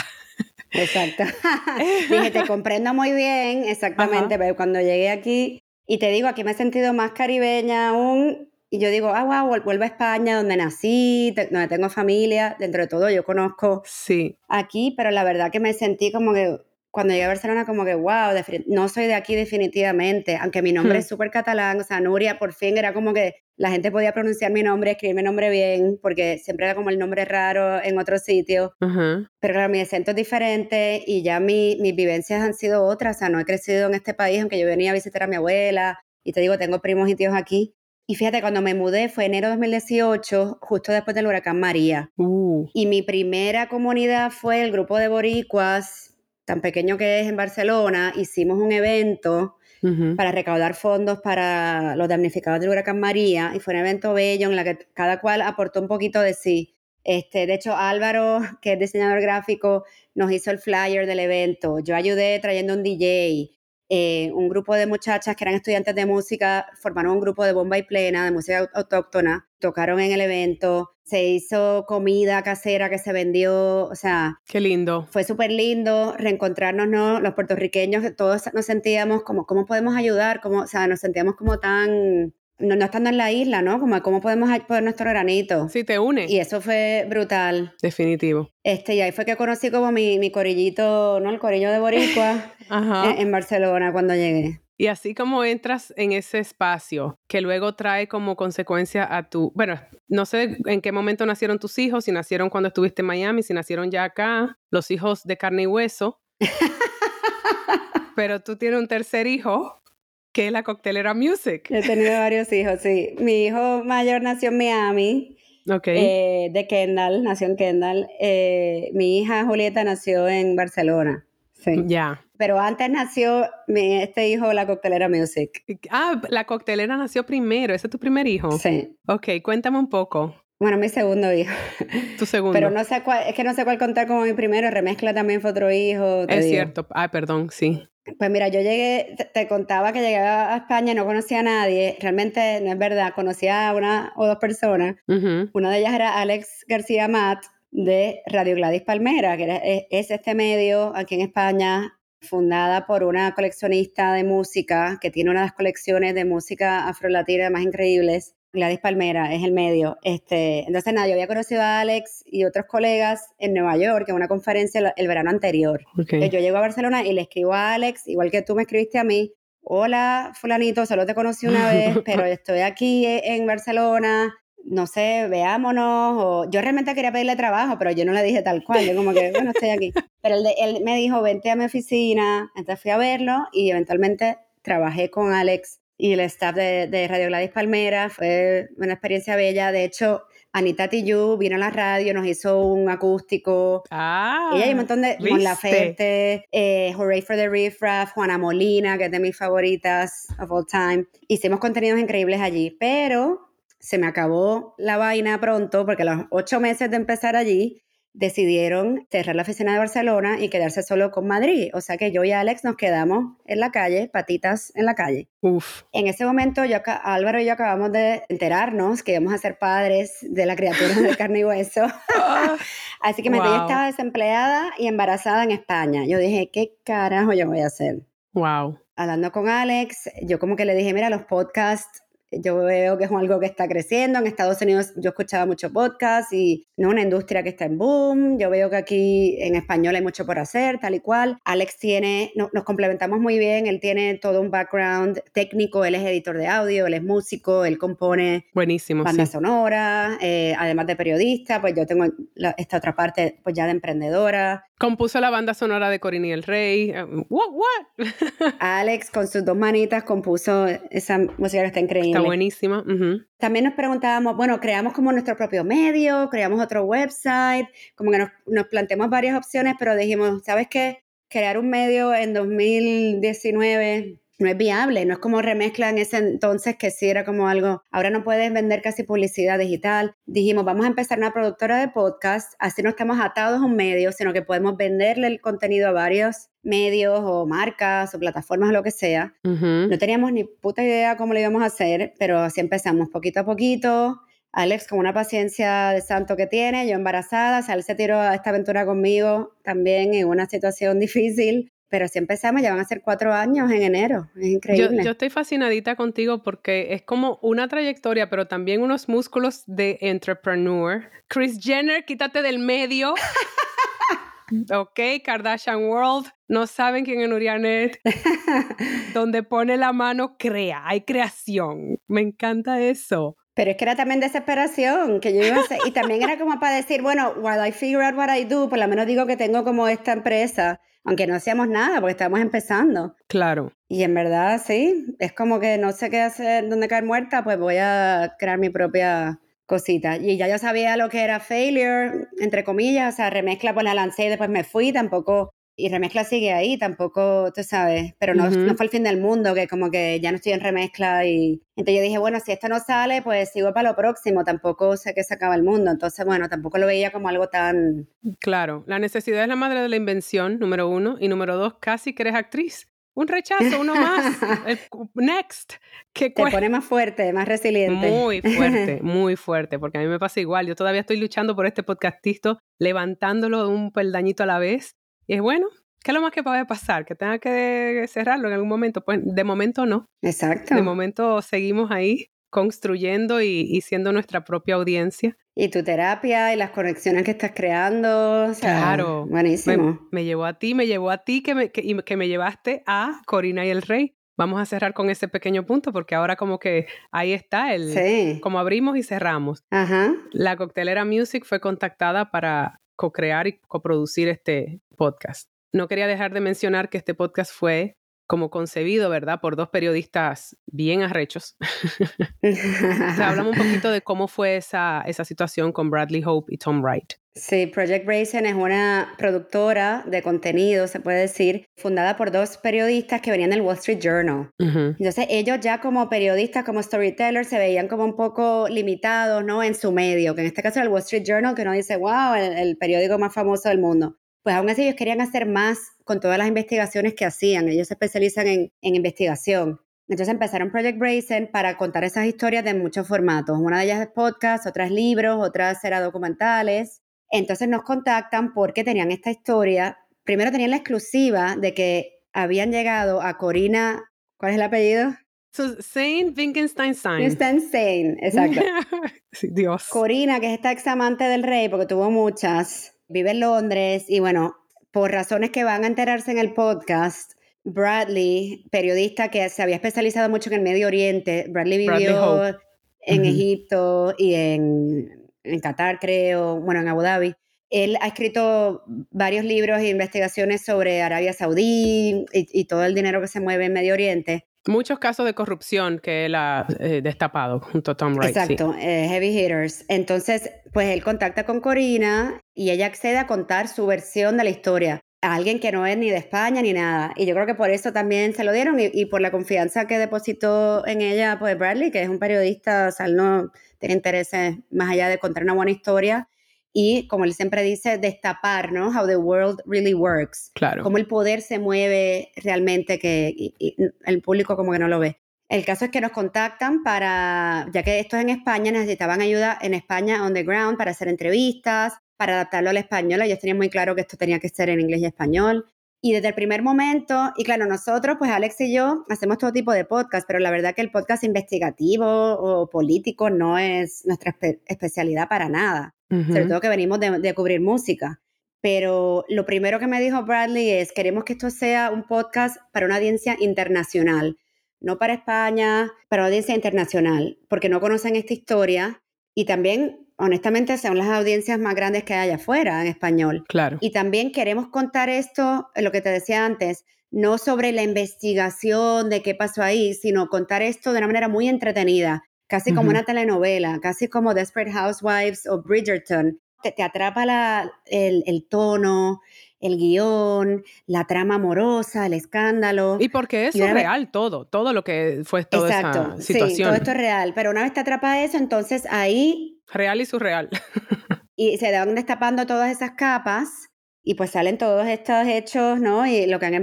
Exacto. Dije, te comprendo muy bien, exactamente, pero cuando llegué aquí, y te digo, aquí me he sentido más caribeña aún, y yo digo, ah, wow, vuelvo a España, donde nací, donde tengo familia, dentro de todo yo conozco sí. aquí, pero la verdad que me sentí como que cuando llegué a Barcelona como que, wow, no soy de aquí definitivamente, aunque mi nombre es súper catalán, o sea, Nuria por fin era como que la gente podía pronunciar mi nombre, escribir mi nombre bien, porque siempre era como el nombre raro en otro sitio, pero claro, mi acento es diferente y ya mi, mis vivencias han sido otras, o sea, no he crecido en este país, aunque yo venía a visitar a mi abuela, y te digo, tengo primos y tíos aquí, y fíjate, cuando me mudé fue enero de 2018, justo después del huracán María. Uh. Y mi primera comunidad fue el grupo de boricuas tan pequeño que es en Barcelona, hicimos un evento para recaudar fondos para los damnificados del huracán María y fue un evento bello en el que cada cual aportó un poquito de sí. Este, de hecho, Álvaro, que es diseñador gráfico, nos hizo el flyer del evento. Yo ayudé trayendo un DJ. Eh, un grupo de muchachas que eran estudiantes de música formaron un grupo de bomba y plena, de música autóctona, tocaron en el evento, se hizo comida casera que se vendió, o sea... Qué lindo. Fue súper lindo reencontrarnos, ¿no? Los puertorriqueños, todos nos sentíamos como, ¿cómo podemos ayudar? Como, o sea, nos sentíamos como tan no, no, estando en la isla, ¿no? Como cómo podemos poner nuestro granito. Sí, te une. Y eso fue brutal. Definitivo. Este, y ahí fue que conocí como mi, mi corillito, ¿no? El corillo de Boricua en, Barcelona cuando llegué. Y así como entras en ese espacio que luego trae como consecuencia a tu, bueno, no sé en qué momento nacieron tus hijos, si nacieron cuando estuviste en Miami, si nacieron ya acá, los hijos de carne y hueso. Pero tú tienes un tercer hijo que es la coctelera music. He tenido varios hijos, sí. Mi hijo mayor nació en Miami. Eh, de Kendall, nació en Kendall. Eh, mi hija Julieta nació en Barcelona. Sí. Ya. Pero antes nació mi, este hijo, la coctelera music. Ah, la coctelera nació primero. ¿Ese es tu primer hijo? Sí. Ok, cuéntame un poco. Bueno, mi segundo hijo. Tu segundo. Pero no sé cuál, es que no sé cuál contar como mi primero. Remezcla también fue otro hijo. Es cierto. Ah, perdón, sí. Pues mira, yo llegué, te, contaba que llegué a España y no conocía a nadie. Realmente no es verdad, conocía a una o dos personas. Una de ellas era Alex García Matt de Radio Gladys Palmera, que es, este medio aquí en España fundada por una coleccionista de música que tiene una de las colecciones de música afrolatina más increíbles. Gladys Palmera es el medio. Este, entonces, nada, yo había conocido a Alex y otros colegas en Nueva York en una conferencia el, verano anterior. Yo llego a Barcelona y le escribo a Alex, igual que tú me escribiste a mí. Hola, fulanito, solo te conocí una vez, pero estoy aquí en Barcelona. No sé, veámonos. O... Yo realmente quería pedirle trabajo, pero yo no le dije tal cual. Yo como que, bueno, estoy aquí. Pero él, él me dijo, vente a mi oficina. Entonces fui a verlo y eventualmente trabajé con Alex y el staff de, Radio Gladys Palmera. Fue una experiencia bella. De hecho, Anita Tijoux vino a la radio, nos hizo un acústico. Ah, Ella y un montón de... Con La Ferte, eh, Hooray for the Riff Raff, Juana Molina, que es de mis favoritas of all time. Hicimos contenidos increíbles allí, pero se me acabó la vaina pronto porque a los ocho meses de empezar allí decidieron cerrar la oficina de Barcelona y quedarse solo con Madrid. O sea que yo y Alex nos quedamos en la calle, patitas en la calle. Uf. En ese momento yo, Álvaro y yo acabamos de enterarnos que íbamos a ser padres de la criatura de carne y hueso. Ah, Así que wow. estaba desempleada y embarazada en España. Yo dije, ¿qué carajo yo voy a hacer? Wow. Hablando con Alex, yo como que le dije, mira, los podcasts yo veo que es algo que está creciendo. En Estados Unidos yo escuchaba mucho podcast y no una industria que está en boom. Yo veo que aquí en español hay mucho por hacer, tal y cual. Alex tiene, nos complementamos muy bien. Él tiene todo un background técnico. Él es editor de audio, él es músico, él compone Buenísimo, banda sonora, eh, además de periodista. Pues yo tengo esta otra parte, pues ya de emprendedora. Compuso la banda sonora de Corini el Rey. Eh, what, what? Alex con sus dos manitas compuso esa música que está increíble buenísima. También nos preguntábamos, bueno, creamos como nuestro propio medio, creamos otro website, como que nos, nos planteamos varias opciones, pero dijimos, ¿sabes qué? Crear un medio en 2019 no es viable, no es como remezcla en ese entonces que sí era como algo, ahora no puedes vender casi publicidad digital. Dijimos, vamos a empezar una productora de podcast, así no estamos atados a un medio, sino que podemos venderle el contenido a varios medios o marcas o plataformas o lo que sea. No teníamos ni puta idea cómo lo íbamos a hacer, pero así empezamos poquito a poquito. Alex con una paciencia de santo que tiene, yo embarazada, o sea, él se tiró a esta aventura conmigo también en una situación difícil pero si empezamos, ya van a ser cuatro años en enero. Es increíble. Yo, estoy fascinadita contigo porque es como una trayectoria, pero también unos músculos de entrepreneur. Chris Jenner, quítate del medio. ok, Kardashian World, no saben quién es Nurianet. Donde pone la mano, crea, hay creación. Me encanta eso. Pero es que era también desesperación, que yo iba a hacer, y también era como para decir, bueno, while I figure out what I do, por lo menos digo que tengo como esta empresa aunque no hacíamos nada porque estábamos empezando. Claro. Y en verdad, sí, es como que no sé qué hacer, dónde caer muerta, pues voy a crear mi propia cosita. Y ya yo sabía lo que era failure, entre comillas, o sea, remezcla pues la lancé y después me fui, tampoco y remezcla sigue ahí, tampoco, tú sabes, pero no, no, fue el fin del mundo, que como que ya no estoy en remezcla y entonces yo dije, bueno, si esto no sale, pues sigo para lo próximo, tampoco sé que se acaba el mundo, entonces bueno, tampoco lo veía como algo tan... Claro, la necesidad es la madre de la invención, número uno, y número dos, casi que eres actriz. Un rechazo, uno más. next. Que Te pone más fuerte, más resiliente. Muy fuerte, muy fuerte, porque a mí me pasa igual. Yo todavía estoy luchando por este podcastito, levantándolo un peldañito a la vez y es bueno, ¿qué es lo más que puede pasar? ¿Que tenga que cerrarlo en algún momento? Pues de momento no. Exacto. De momento seguimos ahí construyendo y, siendo nuestra propia audiencia. Y tu terapia y las conexiones que estás creando. claro. Buenísimo. Me, llevó a ti, me llevó a ti que me, que, me llevaste a Corina y el Rey. Vamos a cerrar con ese pequeño punto porque ahora como que ahí está el sí. como abrimos y cerramos. Ajá. La Coctelera Music fue contactada para co-crear y coproducir este podcast. No quería dejar de mencionar que este podcast fue como concebido, ¿verdad? Por dos periodistas bien arrechos. hablamos un poquito de cómo fue esa, esa situación con Bradley Hope y Tom Wright. Sí, Project Raisin es una productora de contenido, se puede decir, fundada por dos periodistas que venían del Wall Street Journal. Entonces, ellos ya como periodistas, como storytellers, se veían como un poco limitados, ¿no? En su medio, que en este caso era el Wall Street Journal, que uno dice, wow, el, periódico más famoso del mundo. Pues aún así ellos querían hacer más con todas las investigaciones que hacían. Ellos se especializan en, en investigación. Entonces empezaron Project Raisin para contar esas historias de muchos formatos. Una de ellas es podcast, otras libros, otras era documentales. Entonces nos contactan porque tenían esta historia. Primero tenían la exclusiva de que habían llegado a Corina, ¿cuál es el apellido? Saint Wittgenstein Saint, exacto. Dios. Corina, que es esta ex amante del rey, porque tuvo muchas, vive en Londres y bueno, por razones que van a enterarse en el podcast, Bradley, periodista que se había especializado mucho en el Medio Oriente, Bradley vivió en Egipto y en en Qatar creo, bueno, en Abu Dhabi. Él ha escrito varios libros e investigaciones sobre Arabia Saudí y, todo el dinero que se mueve en Medio Oriente. Muchos casos de corrupción que él ha eh, destapado junto a Tom Wright. Exacto, eh, heavy hitters. Entonces, pues él contacta con Corina y ella accede a contar su versión de la historia a alguien que no es ni de España ni nada. Y yo creo que por eso también se lo dieron y, por la confianza que depositó en ella pues Bradley, que es un periodista, o sea, él no tiene intereses más allá de contar una buena historia y, como él siempre dice, destapar, ¿no? How the world really works. Claro. Cómo el poder se mueve realmente, que el público como que no lo ve. El caso es que nos contactan para, ya que esto es en España, necesitaban ayuda en España on the ground para hacer entrevistas, para adaptarlo al español. Ellos tenían muy claro que esto tenía que ser en inglés y español. Y desde el primer momento, y claro, nosotros, pues Alex y yo, hacemos todo tipo de podcast, pero la verdad que el podcast investigativo o político no es nuestra especialidad para nada, sobre todo que venimos de, de, cubrir música. Pero lo primero que me dijo Bradley es, queremos que esto sea un podcast para una audiencia internacional, no para España, para una audiencia internacional, porque no conocen esta historia y también honestamente son las audiencias más grandes que hay afuera en español. Claro. Y también queremos contar esto, lo que te decía antes, no sobre la investigación de qué pasó ahí, sino contar esto de una manera muy entretenida, casi como una telenovela, casi como Desperate Housewives o Bridgerton. Te, atrapa la, el, el tono, el guion, la trama amorosa, el escándalo. Y porque eso es real todo, todo lo que fue toda Exacto, esa situación. Sí, todo esto es real, pero una vez te atrapa eso, entonces ahí Real y surreal. y se van destapando todas esas capas y pues salen todos estos hechos, ¿no? Y lo que han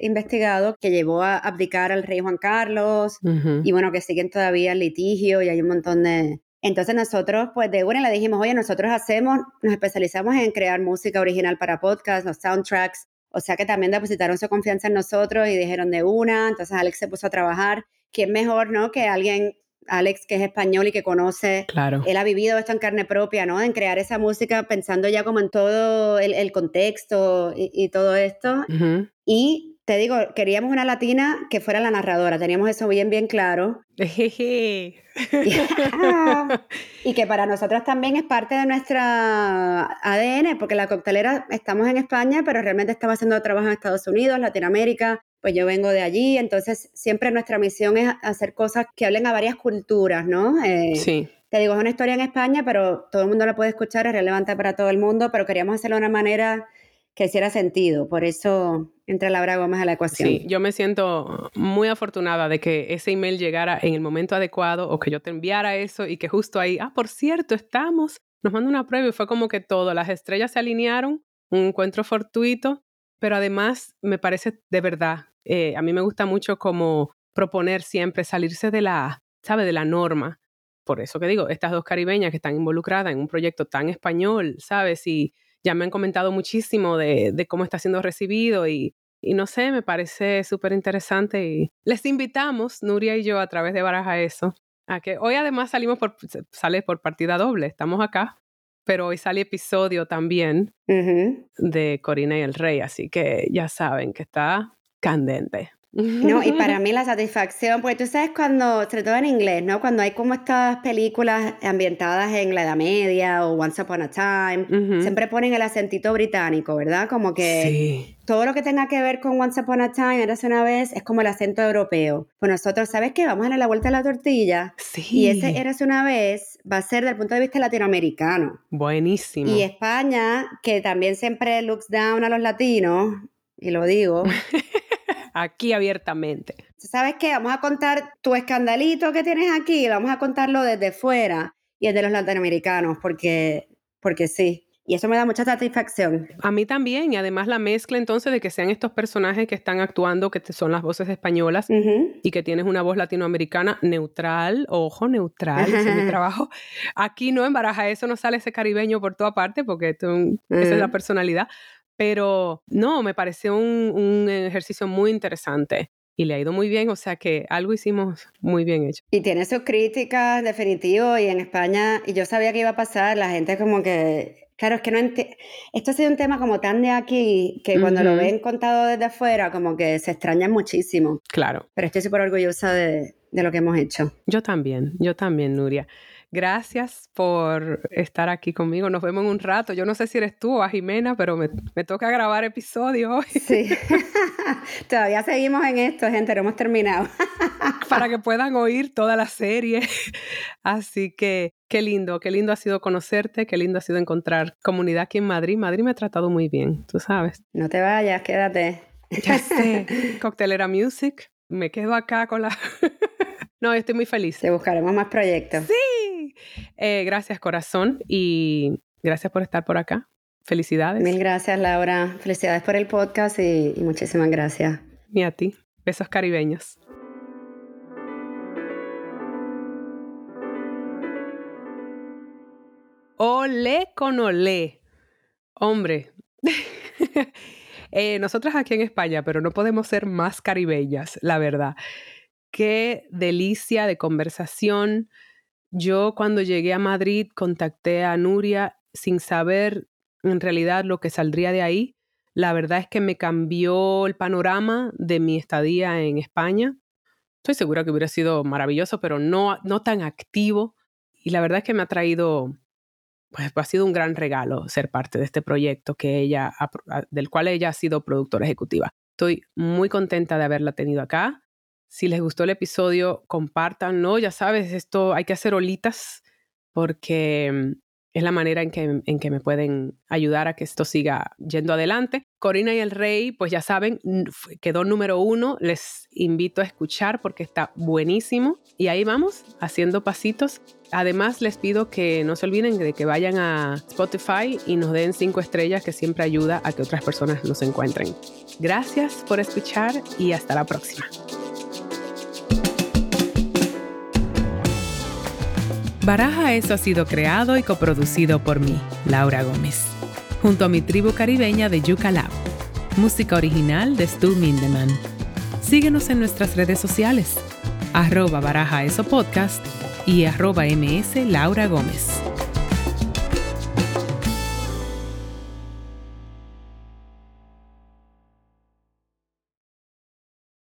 investigado que llevó a abdicar al rey Juan Carlos y bueno, que siguen todavía el litigio y hay un montón de... Entonces nosotros pues de una le dijimos, oye, nosotros hacemos, nos especializamos en crear música original para podcasts, los soundtracks, o sea que también depositaron su confianza en nosotros y dijeron de una, entonces Alex se puso a trabajar. ¿Quién mejor, no? Que alguien Alex, que es español y que conoce, claro. él ha vivido esto en carne propia, ¿no? En crear esa música pensando ya como en todo el, contexto y, todo esto. Y te digo, queríamos una latina que fuera la narradora, teníamos eso bien, bien claro. y que para nosotros también es parte de nuestra ADN, porque la coctelera estamos en España, pero realmente estamos haciendo trabajo en Estados Unidos, Latinoamérica, pues yo vengo de allí, entonces siempre nuestra misión es hacer cosas que hablen a varias culturas, ¿no? Eh, sí. Te digo, es una historia en España, pero todo el mundo la puede escuchar, es relevante para todo el mundo, pero queríamos hacerlo de una manera que hiciera sentido, por eso entra Laura Gómez a la ecuación. Sí, yo me siento muy afortunada de que ese email llegara en el momento adecuado o que yo te enviara eso y que justo ahí, ah, por cierto, estamos, nos mandó una prueba y fue como que todo, las estrellas se alinearon, un encuentro fortuito pero además me parece de verdad, eh, a mí me gusta mucho como proponer siempre salirse de la, ¿sabe? De la norma. Por eso que digo, estas dos caribeñas que están involucradas en un proyecto tan español, ¿sabes? Y ya me han comentado muchísimo de, cómo está siendo recibido y, y no sé, me parece súper interesante y les invitamos, Nuria y yo, a través de Baraja Eso, a que hoy además salimos por, sale por partida doble, estamos acá pero hoy sale episodio también de Corina y el Rey, así que ya saben que está candente. No, y para mí la satisfacción, porque tú sabes cuando, sobre todo en inglés, ¿no? Cuando hay como estas películas ambientadas en la Edad Media o Once Upon a Time, siempre ponen el acentito británico, ¿verdad? Como que todo lo que tenga que ver con Once Upon a Time, Eras una vez, es como el acento europeo. Pues nosotros, ¿sabes qué? Vamos a darle la vuelta a la tortilla. Sí. Y ese Eras una vez va a ser del punto de vista latinoamericano. Buenísimo. Y España, que también siempre looks down a los latinos, y lo digo. aquí abiertamente. ¿Sabes qué? Vamos a contar tu escandalito que tienes aquí, vamos a contarlo desde fuera y es de los latinoamericanos, porque, porque sí. Y eso me da mucha satisfacción. A mí también, y además la mezcla entonces de que sean estos personajes que están actuando, que son las voces españolas, y que tienes una voz latinoamericana neutral, ojo, neutral, ese es mi trabajo. Aquí no, en Baraja eso no sale ese caribeño por toda parte, porque esa es la personalidad, pero no, me pareció un, ejercicio muy interesante y le ha ido muy bien, o sea que algo hicimos muy bien hecho. Y tiene sus críticas, definitivo, y en España, y yo sabía que iba a pasar, la gente como que, claro, es que no esto ha sido un tema como tan de aquí, que cuando lo ven contado desde afuera, como que se extraña muchísimo. Claro. Pero estoy súper orgullosa de, de lo que hemos hecho. Yo también, yo también, Nuria. Gracias por estar aquí conmigo. Nos vemos en un rato. Yo no sé si eres tú o a Jimena, pero me, toca grabar episodio hoy. Sí. Todavía seguimos en esto, gente. No hemos terminado. Para que puedan oír toda la serie. Así que qué lindo, qué lindo ha sido conocerte, qué lindo ha sido encontrar comunidad aquí en Madrid. Madrid me ha tratado muy bien, tú sabes. No te vayas, quédate. Ya sé. Coctelera Music. Me quedo acá con la... no, estoy muy feliz. Te buscaremos más proyectos. Sí, eh, gracias, corazón, y gracias por estar por acá. Felicidades. Mil gracias, Laura. Felicidades por el podcast y, y muchísimas gracias. Y a ti. Besos caribeños. Olé con olé. Hombre. eh, nosotras aquí en España, pero no podemos ser más caribeñas, la verdad. Qué delicia de conversación yo cuando llegué a Madrid contacté a Nuria sin saber en realidad lo que saldría de ahí. La verdad es que me cambió el panorama de mi estadía en España. Estoy segura que hubiera sido maravilloso, pero no, no tan activo. Y la verdad es que me ha traído, pues ha sido un gran regalo ser parte de este proyecto que ella, del cual ella ha sido productora ejecutiva. Estoy muy contenta de haberla tenido acá. Si les gustó el episodio, compártanlo. Ya sabes, esto hay que hacer olitas porque mm, es la manera en que, en que me pueden ayudar a que esto siga yendo adelante. Corina y el Rey, pues ya saben, quedó número uno. Les invito a escuchar porque está buenísimo. Y ahí vamos, haciendo pasitos. Además, les pido que no se olviden de que vayan a Spotify y nos den cinco estrellas, que siempre ayuda a que otras personas nos encuentren. Gracias por escuchar y hasta la próxima. Baraja Eso ha sido creado y coproducido por mí, Laura Gómez, junto a mi tribu caribeña de Yuca Lab. Música original de Stu Mindeman. Síguenos en nuestras redes sociales, arroba Baraja Eso Podcast y arroba ms Laura Gómez.